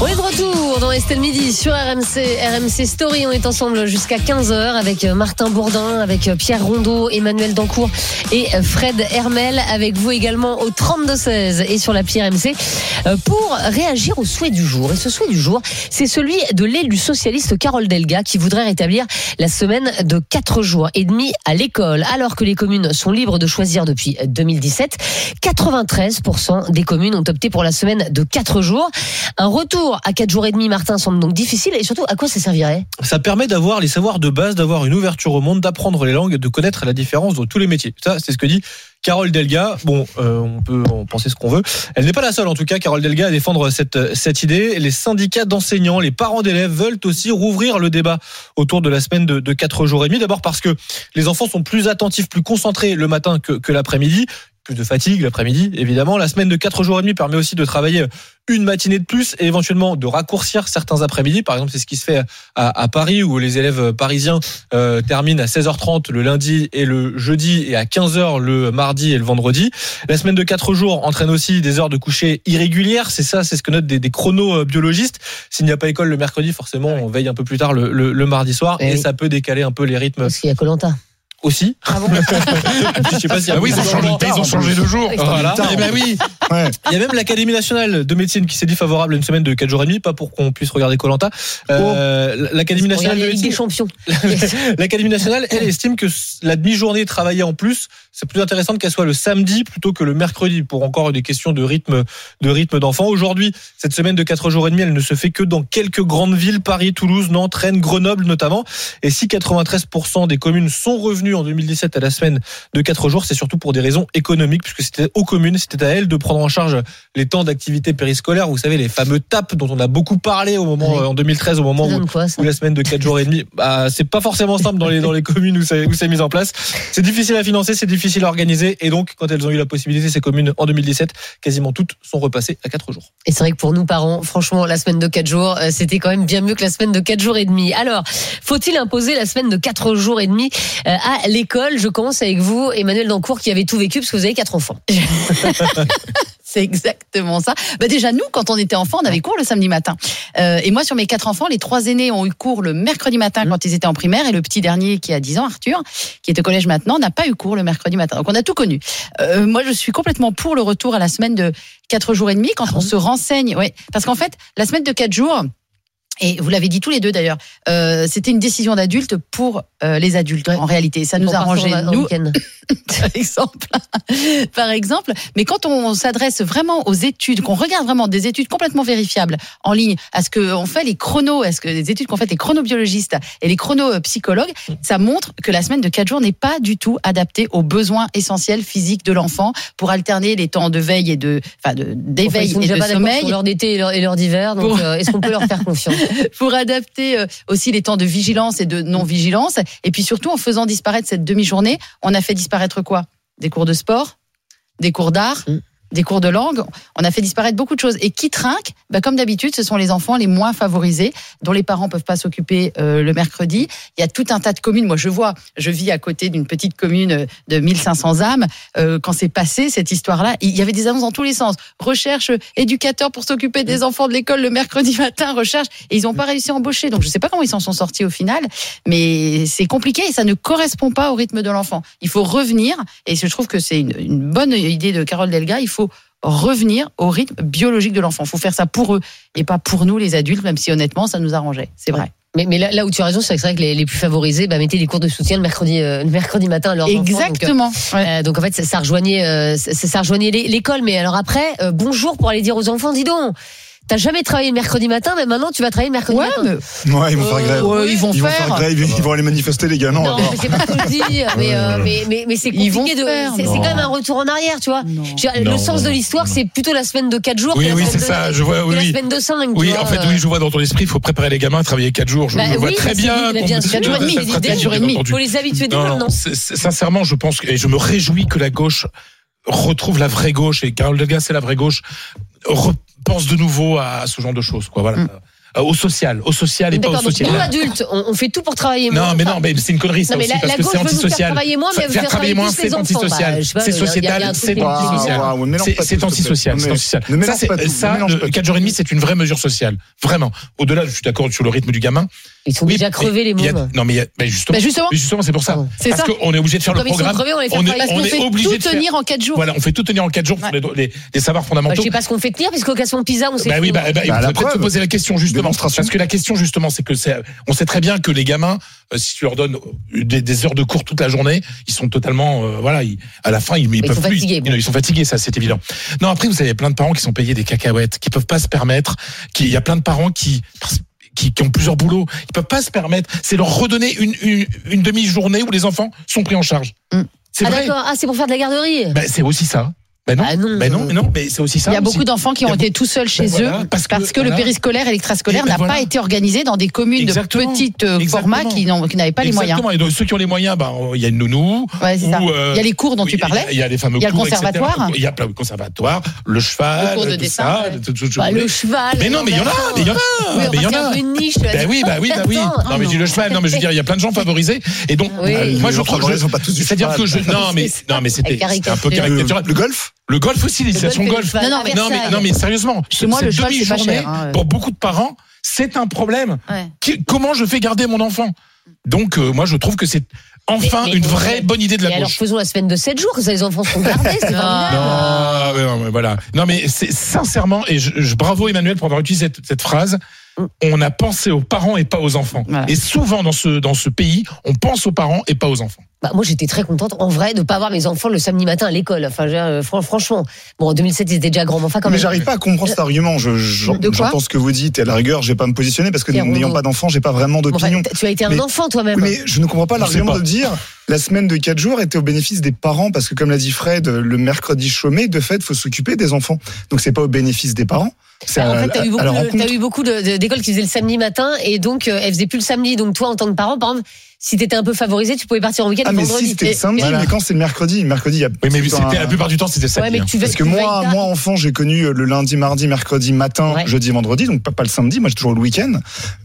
On est de retour dans Estelle Midi sur RMC, RMC Story. On est ensemble jusqu'à 15h avec Martin Bourdin, avec Pierre Rondeau, Emmanuel Dancourt et Fred Hermel. Avec vous également au 32-16 et sur l'appli RMC euh, pour réagir au souhait du jour. Et ce souhait du jour, c'est celui de l'élu socialiste Carole Delga qui voudrait rétablir la semaine de 4 jours et demi à l'école. Alors que les communes sont libres de choisir depuis 2017, 93% des communes ont opté pour la semaine de 4 jours. Un retour à 4 jours et demi, Martin, semble donc difficile. Et surtout, à quoi ça servirait? Ça permet d'avoir les savoirs de base, d'avoir une ouverture au monde, d'apprendre les langues, de connaître la différence dans tous les métiers. Ça, c'est ce que dit Carole Delga. Bon, euh, on peut en penser ce qu'on veut. Elle n'est pas la seule, en tout cas, Carole Delga, à défendre cette, idée. Les syndicats d'enseignants, les parents d'élèves veulent aussi rouvrir le débat autour de la semaine de, de 4 jours et demi. D'abord parce que les enfants sont plus attentifs, plus concentrés le matin que l'après-midi plus de fatigue l'après-midi, évidemment. La semaine de 4 jours et demi permet aussi de travailler une matinée de plus et éventuellement de raccourcir certains après-midi. Par exemple, c'est ce qui se fait à, à, Paris où les élèves parisiens euh, terminent à 16h30 le lundi et le jeudi et à 15h le mardi et le vendredi. La semaine de 4 jours entraîne aussi des heures de coucher irrégulières. C'est ça, c'est ce que notent des, des chronobiologistes. S'il n'y a pas école le mercredi, forcément, on veille un peu plus tard le, le, le mardi soir et, Et oui. ça peut décaler un peu les rythmes Parce qu'il y a Colanta. Aussi. Ah bon Je sais pas s'il y a Ah oui, ils ont changé, de- ils ont changé de jour. Voilà. Eh ben oui. Il y a même l'Académie nationale de médecine qui s'est dit favorable à une semaine de 4 jours et demi, pas pour qu'on puisse regarder Colanta. Euh, L'Académie nationale de Ligue des médecine, champions. l'Académie nationale, elle estime que la demi-journée travaillée en plus, c'est plus intéressant qu'elle soit le samedi plutôt que le mercredi pour encore des questions de rythme, de rythme d'enfant. Aujourd'hui, cette semaine de 4 jours et demi, elle ne se fait que dans quelques grandes villes, Paris, Toulouse, Nantes, Rennes, Grenoble notamment. Et si 93% des communes sont revenues en 2017 à la semaine de 4 jours, c'est surtout pour des raisons économiques, puisque c'était aux communes, c'était à elles de prendre en charge les temps d'activité périscolaire. Vous savez, les fameux TAP dont on a beaucoup parlé au moment, Oui. euh, en 2013, au moment où, quoi, la semaine de 4 jours et demi, bah, c'est pas forcément simple dans les, dans les communes où c'est, où c'est mis en place. C'est difficile à financer, c'est difficile à organiser. Et donc, quand elles ont eu la possibilité, ces communes, en 2017, quasiment toutes sont repassées à 4 jours. Et c'est vrai que pour nous parents, franchement, la semaine de 4 jours, euh, c'était quand même bien mieux que la semaine de 4 jours et demi. Alors, faut-il imposer la semaine de 4 jours et demi euh, à l'école Je commence avec vous, Emmanuel Dancourt, qui avait tout vécu parce que vous avez quatre enfants. C'est exactement ça. Bah déjà, nous, quand on était enfants, on avait cours le samedi matin. Euh, et moi, sur mes quatre enfants, les trois aînés ont eu cours le mercredi matin quand ils étaient en primaire. Et le petit dernier, qui a 10 ans, Arthur, qui est au collège maintenant, n'a pas eu cours le mercredi matin. Donc, on a tout connu. Euh, moi, je suis complètement pour le retour à la semaine de quatre jours et demi quand on se renseigne. Ouais, parce qu'en fait, la semaine de quatre jours, et vous l'avez dit tous les deux d'ailleurs, euh, c'était une décision d'adulte pour euh, les adultes en réalité. Ça nous a arrangé nous par exemple. par exemple. Mais quand on s'adresse vraiment aux études, qu'on regarde vraiment des études complètement vérifiables en ligne, à ce qu'on fait les chronos, à ce que les études qu'ont fait les chronobiologistes et les chronopsychologues, ça montre que la semaine de 4 jours n'est pas du tout adaptée aux besoins essentiels physiques de l'enfant pour alterner les temps de veille et de, enfin, d'éveil et de sommeil l'heure d'été et l'heure- et l'heure d'hiver. Donc, Pour- euh, est-ce qu'on peut leur faire confiance? pour adapter euh, aussi les temps de vigilance et de non-vigilance. Et puis surtout, en faisant disparaître cette demi-journée, on a fait disparaître quoi? Des cours de sport, des cours d'art, Mm. Des cours de langue. On a fait disparaître beaucoup de choses. Et qui trinque bah, Comme d'habitude, ce sont les enfants les moins favorisés, dont les parents peuvent pas s'occuper euh, le mercredi. Il y a tout un tas de communes. Moi, je vois, je vis à côté d'une petite commune de 1500 âmes. Euh, quand c'est passé, cette histoire-là, il y avait des annonces dans tous les sens. Recherche euh, éducateur pour s'occuper des enfants de l'école le mercredi matin, recherche. Et ils n'ont pas réussi à embaucher. Donc, je sais pas comment ils s'en sont sortis au final, mais c'est compliqué et ça ne correspond pas au rythme de l'enfant. Il faut revenir, et je trouve que c'est une, une bonne idée de Carole Delga, il faut revenir au rythme biologique de l'enfant. Il faut faire ça pour eux et pas pour nous les adultes, même si honnêtement ça nous arrangeait. C'est vrai. Mais, mais là, là où tu as raison, c'est vrai que les, les plus favorisés bah, mettaient des cours de soutien le mercredi, euh, le mercredi matin à leurs enfants. Donc, euh, Exactement. Ouais. Euh, donc en fait, ça, ça rejoignait, euh, ça, ça rejoignait l'é- l'école. Mais alors après, euh, bonjour pour aller dire aux enfants, dis donc, t'as jamais travaillé le mercredi matin, mais maintenant tu vas travailler le mercredi Ouais, matin. mais Ouais, ils vont faire grève. ils vont Ils vont faire. grève, ils vont aller manifester les gars. Non, Non, c'est pas ce que je dis, mais, euh, mais, mais, mais c'est compliqué de. faire, C'est quand même un retour en arrière, tu vois. Non. Dire, le sens non, de l'histoire, c'est plutôt la semaine de 4 jours Oui, que, oui, semaine c'est ça, je vois, oui, la semaine de 5. Oui, en fait, oui, je vois dans ton esprit, il faut préparer les gamins à travailler 4 jours. Je, Bah vois très bien. entendu. Faut les habituer dès maintenant. sincèrement, je pense et je me réjouis que la gauche retrouve la vraie gauche, et Carole Delga, c'est la vraie gauche, repense de nouveau à ce genre de choses, quoi. Voilà. Mm. Euh, au social, au social et pas au social. nous adultes, on, on fait tout pour travailler moins. Non, mais non, mais c'est une connerie, ça Non, aussi, la- parce la que c'est antisocial. travailler moins, mais faire travailler moins, c'est antisocial. Bah, C'est sociétal, c'est antisocial. C'est- antisocial, Ça, c'est- pas tout, ne ça, mélange pas tout. 4 jours et demi, c'est une vraie mesure sociale. Vraiment. Au-delà, je suis d'accord sur le rythme du gamin. Ils sont Oui, déjà crevés, les mômes. Non, mais il y a- mais justement, Bah, justement. c'est pour ça. Parce qu'on est obligé de faire le programme. crevés, on les fait On est, travailler. Parce on qu'on est fait obligé tout de faire. tenir en 4 jours. Voilà, on fait tout tenir en 4 jours pour les, les, les savoirs Bah, fondamentaux. je sais pas ce qu'on fait tenir, puisqu'au classement PISA, on sait Bah oui, bah, bah, Bah, il faudrait peut-être se poser la question justement. Démonstration. Parce que la question justement, c'est que c'est, on sait très bien que les gamins, euh, si tu leur donnes des, des heures de cours toute la journée, ils sont totalement, euh, voilà, ils- à la fin, ils, ils Ils peuvent sont plus. fatigués, Ils, bon. ils sont fatigués, ça, c'est évident. Non, après, vous avez plein de parents qui sont payés des cacahuètes, qui peuvent pas se permettre. Qui, il y a plein de parents qui qui, qui ont plusieurs boulots, ils peuvent pas se permettre. C'est leur redonner une, une, une demi-journée où les enfants sont pris en charge. Mm. C'est Ah vrai. d'accord, ah c'est pour faire de la garderie. Bah, c'est aussi ça. Ben non, Ah non. ben non, mais non, mais c'est aussi ça. Il y a aussi. beaucoup d'enfants qui ont été tout seuls chez Ben voilà, eux parce parce que- que, le périscolaire et l'extrascolaire ben n'a voilà. pas été organisé dans des communes Exactement. de petits euh, formats qui n'avaient pas les moyens. Exactement. Et donc, ceux qui ont les moyens, bah, il y a une nounou. Ouais, c'est ça. ou, euh, Il y a les cours dont tu parlais. Il y a les fameux Il y a le cours, etc. conservatoire. Il y a plein de conservatoires, le cheval, Le cours de dessin, ça, ouais. tout- tout- tout- Bah, le cheval. Mais non, mais il y en a, mais il y en a, mais il y en a. une niche. Ben oui, bah oui, bah oui. Non, mais je dis le cheval. Non, mais je veux dire, il y a plein de gens favorisés. Et donc, euh, moi, je gens trouve, favorisés je- sont pas tous du c'est-à-dire que je, non, mais, C'est non, mais c'était un peu caricatural. Le golf? Le golf aussi, l'initiation Le golf golf. Non, non, mais- Non, mais, Versailles. non, mais sérieusement, Chez moi, le pas demi-journée, cher, hein. pour beaucoup de parents, c'est un problème. Ouais. Qui- comment je fais garder mon enfant? Donc, euh, moi, je trouve que c'est enfin Mais- mais- une vraie bonne idée de Et la alors gauche. faisons la semaine de 7 jours, que ça les enfants sont gardés, c'est. Non, mais non, mais voilà. Non, mais c'est sincèrement, et je, je- bravo Emmanuel pour avoir utilisé cette, cette phrase. Mm. On a pensé aux parents et pas aux enfants. Voilà. Et souvent dans ce dans ce pays, on pense aux parents et pas aux enfants. Bah, moi, j'étais très contente, en vrai, de pas avoir mes enfants le samedi matin à l'école. Enfin, euh, fran- franchement. Bon, en 2007, ils étaient déjà grands, mais enfin, quand Mais même. j'arrive pas à comprendre cet argument. Je, j'entends ce que vous dites et à la rigueur, je vais pas me positionner parce que n'ayant pas d'enfant, j'ai pas vraiment Bon, enfin, d'opinion. t- tu as été un Mais- enfant toi-même. Oui, mais je ne comprends pas l'argument de dire la semaine de 4 jours était au bénéfice des parents parce que comme l'a dit Fred, le mercredi chômé, de fait, faut s'occuper des enfants. Donc c'est pas au bénéfice des parents. C'est Bah, en fait, t'as eu beaucoup, de- t'as eu beaucoup d'écoles qui faisaient le samedi matin et donc euh, elles faisaient plus le samedi. Donc toi, en tant que parent, par exemple, si t'étais un peu favorisé, tu pouvais partir en week-end Ah le mais vendredi. si c'était le samedi, Voilà. mais quand c'est le mercredi, le mercredi il y a Oui, mais tout c'était un- la plupart du temps c'était. Ouais, tu vas- Parce que moi, moi enfant, j'ai connu le lundi, mardi, mercredi matin, Ouais. jeudi, vendredi, donc pas, pas le samedi. Moi, j'ai toujours le week-end.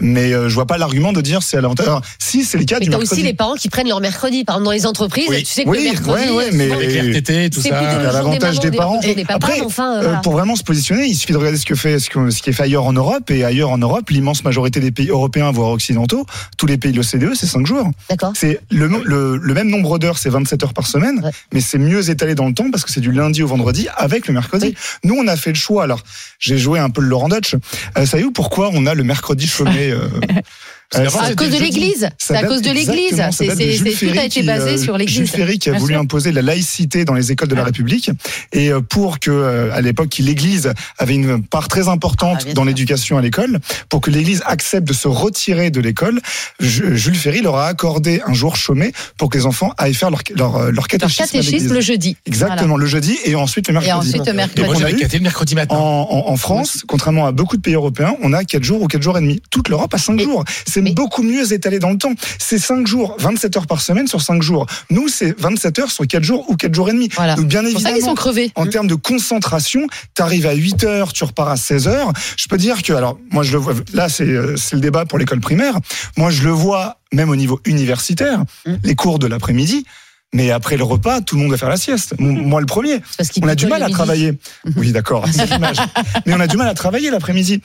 Mais euh, je vois pas l'argument de dire c'est à l'avantage. Si c'est le cas Mais du t'as mercredi. aussi les parents qui prennent leur mercredi. Par exemple, dans les entreprises, Oui. tu sais que Oui, le mercredi, ouais, mais- Avec RTT, tout c'est ça. l'avantage des des, parents. jour des papas, Après, enfin, euh, Euh, voilà. pour vraiment se positionner, il suffit de regarder ce que fait ce, que- ce qui est fait ailleurs en Europe et ailleurs en Europe, l'immense majorité des pays européens voire occidentaux, tous les pays de l'OCDE, c'est 5 jours. D'accord. C'est le, no- le, le même nombre d'heures, c'est 27 heures par semaine, Ouais. mais c'est mieux étalé dans le temps parce que c'est du lundi au vendredi avec le mercredi. Oui. Nous, on a fait le choix. Alors, j'ai joué un peu le Laurent Dutch. Euh, savez-vous pourquoi on a le mercredi chômé euh, À c'était cause de l'église. ça C'est à date cause de l'église. C'est, c'est, c'est- tout Ferry a été qui, basé euh, sur l'église. Jules Ferry qui a voulu imposer la laïcité dans les écoles de la Ah. République et euh, pour que euh, à l'époque l'Église avait une part très importante Ah, dans l'éducation à l'école, pour que l'Église accepte de se retirer de l'école, Ju- Jules Ferry leur a accordé un jour chômé pour que les enfants aillent faire leur leur, leur Leur catéchisme, à catéchisme le jeudi. Exactement le jeudi et ensuite le Voilà. Et mercredi. ensuite le Et mercredi. on a eu- le mercredi matin. En, en- en France, contrairement à beaucoup de pays européens, on a 4 jours ou 4 jours et demi. Toute l'Europe a 5 Mais- jours. C'est mais- beaucoup mieux étalé dans le temps. C'est 5 jours, 27 heures par semaine sur 5 jours. Nous, c'est 27 heures sur 4 jours ou 4 jours et demi. Voilà. Donc bien évidemment, sont crevés. en termes de concentration, tu arrives à 8 heures, tu repars à 16 heures. Je peux dire que, alors, moi je le vois, là c'est euh, c'est le débat pour l'école primaire. Moi je le vois même au niveau universitaire, Mm. les cours de l'après-midi. Mais après le repas, tout le monde va faire la sieste. M- Moi le premier. Parce On a du mal à midi. travailler. Oui, d'accord, c'est l'image. Mais on a du mal à travailler l'après-midi.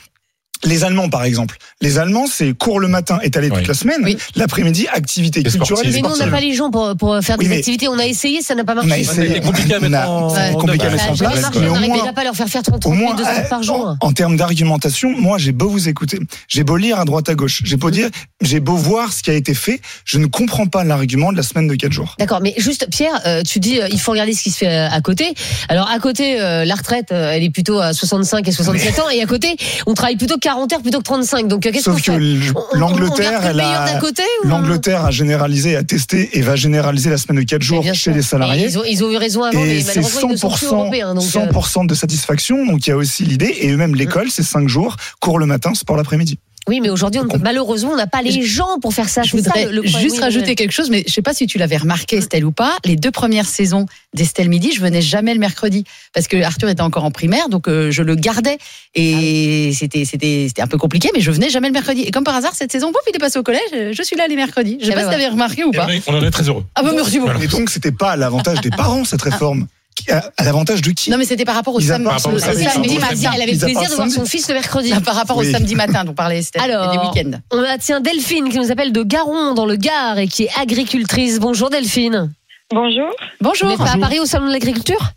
Les Allemands, par exemple. Les Allemands, c'est cours le matin, étalé Oui. toute la semaine. Oui. L'après-midi, activité Et culturelle Mais nous, on n'a pas les gens pour, pour faire des Oui, mais- activités. On a essayé, ça n'a pas On a marché. essayé. C'est compliqué à mettre On a- en- Ouais. compliqué à mettre en place. marché, Mais on n'arrivait pas à leur faire faire 30 au minutes, moins, deux heures par jour. en, en termes d'argumentation, moi, j'ai beau vous écouter, j'ai beau lire à droite à gauche, j'ai beau dire, j'ai beau voir ce qui a été fait, je ne comprends pas l'argument de la semaine de 4 jours. D'accord, mais juste Pierre, euh, tu dis euh, il faut regarder ce qui se fait euh, à côté. Alors à côté, euh, la retraite, euh, elle est plutôt à 65 et 67 ans, et à côté, on travaille plutôt 40 heures plutôt que 35. Donc euh, qu'est-ce qu'on Sauf que fait l- On- on- on l'Angleterre, garde que elle meilleur a, d'un côté ou- l'Angleterre a généralisé, a testé et va généraliser la semaine de 4 Mais jours chez les salariés. Ils ont, ils ont eu raison avant, mais Et c'est sont plus 100%, européens. Donc, euh, 100% de satisfaction. Donc il y a aussi l'idée. Et eux-mêmes, l'école, c'est 5 jours, cours le matin, sport l'après-midi. Oui, mais aujourd'hui, on- malheureusement, on n'a pas les gens pour faire ça. Je ça, voudrais le- le problème. juste Oui, rajouter quelque chose, mais je sais pas si tu l'avais remarqué, Estelle, ou pas. Les deux premières saisons d'Estelle Midi, je venais jamais le mercredi parce que Arthur était encore en primaire, donc euh, je le gardais et c'était c'était c'était un peu compliqué, mais je venais jamais le mercredi. Et comme par hasard, cette saison, pouf, il est passé au collège. euh, Je suis là les mercredis. Je sais Eh pas ben si t'avais remarqué ou Et pas. on est- On en est très heureux. Ah bah merci beaucoup. Et donc, c'était pas à l'avantage des parents, cette réforme. Qui- À l'avantage de qui Non, mais c'était par rapport au samedi, Par rapport au matin. Elle avait le plaisir de voir son fils le mercredi. Là, par rapport Oui. au samedi matin dont parlait Estelle. Alors, des week-ends. On a tiens Delphine qui nous appelle de Garon dans le Gard et qui est agricultrice. Bonjour Delphine. Bonjour. Vous Bonjour. n'êtes pas à Paris au salon de l'agriculture?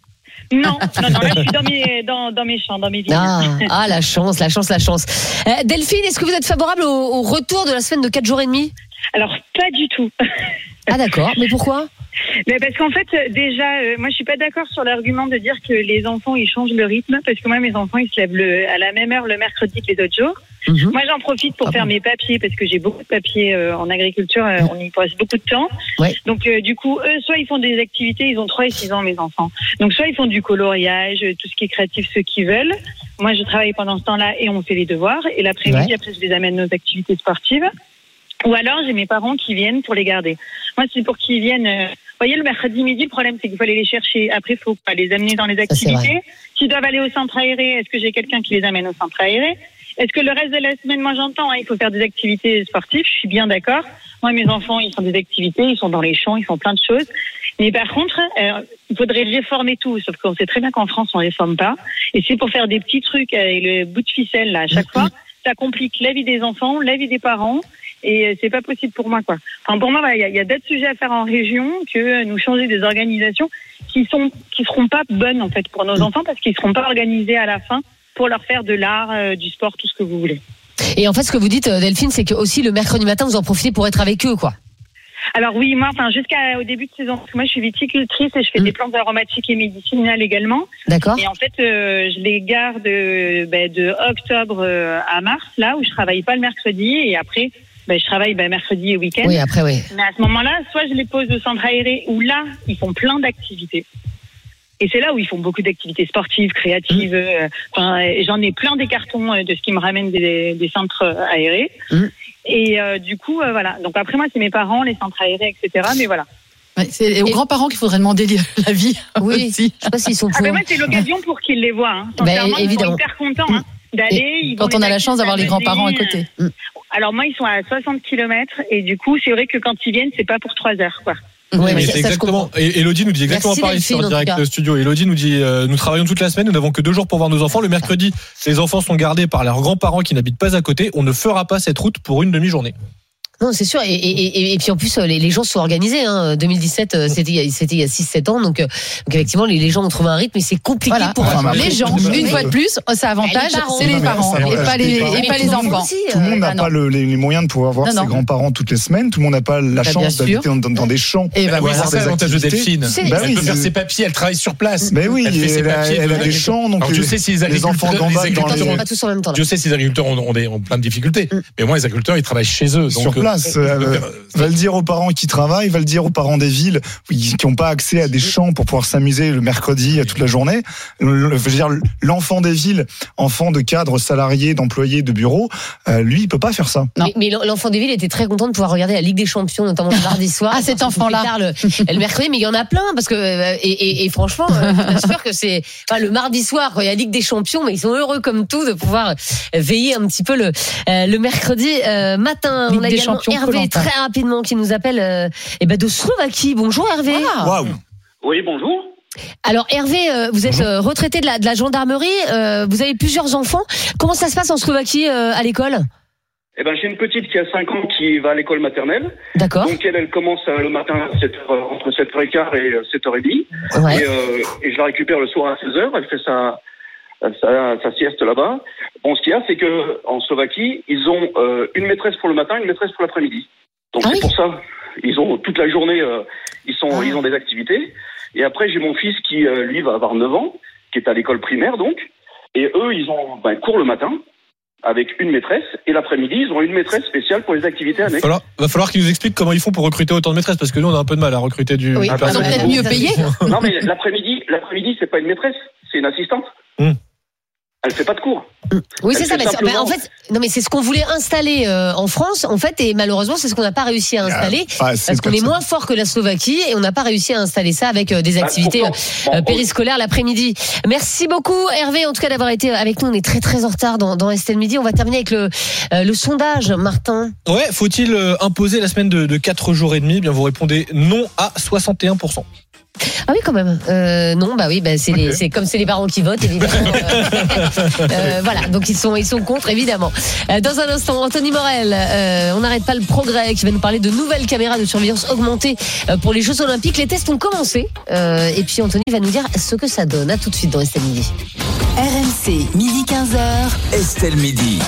Non, non, non, là je suis dans mes, dans, dans mes champs, dans mes vignes. ah, ah, la chance, la chance, la chance. Euh, Delphine, est-ce que vous êtes favorable au, au retour de la semaine de 4 jours et demi? Alors, pas du tout. Ah d'accord, mais pourquoi? Mais parce qu'en fait, euh, déjà, euh, moi je suis pas d'accord sur l'argument de dire que les enfants ils changent le rythme, parce que moi mes enfants ils se lèvent le, à la même heure le mercredi que les autres jours. Mhm. Moi j'en profite pour Ah faire bon? mes papiers, parce que j'ai beaucoup de papiers euh, en agriculture, euh, on y passe beaucoup de temps. Ouais. Donc euh, du coup, eux, soit ils font des activités, ils ont 3 et 6 ans mes enfants. Donc soit ils font du coloriage, euh, tout ce qui est créatif, ceux qui veulent. Moi je travaille pendant ce temps-là et on fait les devoirs. Et l'après-midi, Ouais. après je les amène nos activités sportives. Ou alors j'ai mes parents qui viennent pour les garder. Moi c'est pour qu'ils viennent. euh, vous voyez, le mercredi midi, le problème, c'est qu'il faut aller les chercher. Après, il faut pas les amener dans les activités. S'ils doivent aller au centre aéré, est-ce que j'ai quelqu'un qui les amène au centre aéré? Est-ce que le reste de la semaine, moi j'entends, hein, il faut faire des activités sportives, je suis bien d'accord. Moi, mes enfants, ils font des activités, ils sont dans les champs, ils font plein de choses. Mais par contre, euh, il faudrait réformer tout. Sauf qu'on sait très bien qu'en France, on réforme pas. Et c'est pour faire des petits trucs avec le bout de ficelle, là, à chaque fois. Ça complique la vie des enfants, la vie des parents. Et euh, c'est pas possible pour moi, quoi. Enfin, pour moi, voilà, il y a, d'autres sujets à faire en région que euh, nous changer des organisations qui sont, qui seront pas bonnes, en fait, pour nos enfants parce qu'ils seront pas organisés à la fin pour leur faire de l'art, euh, du sport, tout ce que vous voulez. Et en fait, ce que vous dites, Delphine, c'est que aussi le mercredi matin, vous en profitez pour être avec eux, quoi. Alors oui, moi, enfin, jusqu'au début de saison, parce que moi, je suis viticultrice et je fais Mm. des plantes aromatiques et médicinales également. D'accord Et en fait, euh, je les garde euh, ben, de octobre à mars, là où je travaille pas le mercredi, et après, ben, je travaille ben, mercredi et week-end. Oui, après, oui. Mais à ce moment-là, soit je les pose au centre aéré, où là, ils font plein d'activités. Et c'est là où ils font beaucoup d'activités sportives, créatives. euh, Enfin, j'en ai plein des cartons euh, de ce qui me ramène des, des centres euh, aérés. Mm. Et euh, du coup, euh, voilà. Donc après, moi, c'est mes parents, les centres aérés, etc. Mais voilà. Ouais, c'est aux grands-parents qu'il faudrait demander la vie. Oui. aussi. Je sais pas s'ils sont Ah pour. ben moi, c'est l'occasion pour qu'ils les voient. Hein. Ben, Sincèrement, ils évidemment. sont hyper contents hein, d'aller. ils Quand on a la chance d'avoir les grands-parents à s'amuser. côté. Alors moi, ils sont à 60 km et du coup, c'est vrai que quand ils viennent, c'est pas pour trois heures, quoi. Ouais, mais c'est exactement. Et Elodie nous dit exactement Merci, pareil sur en direct studio. Elodie nous dit euh, nous travaillons toute la semaine, nous n'avons que deux jours pour voir nos enfants. Le mercredi, les enfants sont gardés par leurs grands-parents qui n'habitent pas à côté. On ne fera pas cette route pour une demi-journée. Non, c'est sûr. Et, et, et, et puis en plus, euh, les, les gens sont organisés. Hein. 2017, euh, c'était il y a- c'était il y a 6-7 ans. Donc, euh, donc effectivement, les, les gens ont trouvé un rythme, mais c'est compliqué Voilà. pour Enfin, Les gens, une fois de plus, ça avantage, Les parents. c'est les parents et avantage pas les parents. et pas enfants. aussi, Tout le euh, monde n'a ah pas le- les, les moyens de pouvoir voir Non, ses grands-parents toutes les semaines. Tout le monde n'a pas la Bah, chance d'habiter dans, dans- dans des champs. Et ben Oui, voilà. c'est ça l'avantage de. Delphine. Bah Elle oui, peut faire ses papiers, elle travaille sur place. Mais oui, Elle fait ses papiers elle a de- des champs, donc je sais si les enfants agriculteurs- gambadent les dans agriculteurs les, pas tous en même temps. là. Je sais si les agriculteurs ont, plein de difficultés. Mais moi, les agriculteurs, ils travaillent chez eux. Place. euh, va le dire aux parents qui travaillent, va le dire aux parents des villes qui n'ont pas accès à des champs pour pouvoir s'amuser le mercredi euh, toute la journée. Le- je veux dire, l'enfant des villes, enfant de cadres salariés, d'employés de bureaux, euh, lui, il peut pas faire ça. Non. Mais, mais l'enfant des villes était très content de pouvoir regarder la Ligue des Champions, notamment le mardi soir. Ah, cet enfant-là. Le, le mercredi, mais il y en a plein parce que et, et, et franchement, je t'assure que c'est enfin, le mardi soir quand il y a la Ligue des Champions, mais ils sont heureux comme tout de pouvoir veiller un petit peu le le mercredi matin. Ligue On a des également Hervé très rapidement qui nous appelle euh, eh ben de Slovaquie. Bonjour Hervé. Ah. Waouh Oui, bonjour. Alors Hervé, euh, vous êtes euh, retraité de la, de la gendarmerie, euh, vous avez plusieurs enfants. Comment ça se passe en Slovaquie euh, à l'école? Eh ben, j'ai une petite qui a 5 ans qui va à l'école maternelle. D'accord. Donc, elle, elle commence le matin à 7 heures, entre 7h15 et euh, 7h30. Ouais. Et, euh, et je la récupère le soir à 16h. Elle fait sa, sa, sa sieste là-bas. Bon, ce qu'il y a, c'est que en Slovaquie, ils ont euh, une maîtresse pour le matin, une maîtresse pour l'après-midi. Donc, Ah c'est pour ça. Ils ont toute la journée, euh, ils, sont, Ah. ils ont des activités. Et après, j'ai mon fils qui, euh, lui, va avoir 9 ans, qui est à l'école primaire, donc. Et eux, ils ont ben, cours le matin avec une maîtresse. Et l'après-midi, ils ont une maîtresse spéciale pour les activités annexes. falloir, va falloir qu'ils nous expliquent comment ils font pour recruter autant de maîtresses parce que nous on a un peu de mal à recruter du, Oui. Ah, Ils sont personnel. peut-être mieux payés. Non, mais l'après-midi, l'après-midi, c'est pas une maîtresse, c'est une assistante. Hmm. Elle fait pas de cours. Oui, c'est ça. fait simplement- en fait, non, mais c'est ce qu'on voulait installer euh, en France, en fait, et malheureusement, c'est ce qu'on n'a pas réussi à installer. Ah, c'est Parce qu'on est moins fort que la Slovaquie et on n'a pas réussi à installer ça avec euh, des Bah, activités pourtant, euh, bon, périscolaires l'après-midi. Merci beaucoup Hervé, en tout cas d'avoir été avec nous. On est très très en retard dans, dans Estelle Midi. On va terminer avec le, euh, le sondage, Martin. Ouais, faut-il imposer la semaine de, de 4 jours et demi? Eh Bien, vous répondez non à 61%. Ah oui, quand même. Euh, non, bah oui, bah c'est les- c'est comme c'est les parents qui votent, évidemment. Euh, euh, voilà, donc ils sont, ils sont contre, évidemment. Euh, dans un instant, Anthony Morel, euh, on n'arrête pas le progrès, qui va nous parler de nouvelles caméras de surveillance augmentées pour les Jeux Olympiques. Les tests ont commencé. Euh, et puis Anthony va nous dire ce que ça donne. À tout de suite dans Estelle Midi. RMC, midi 15h. Estelle Midi.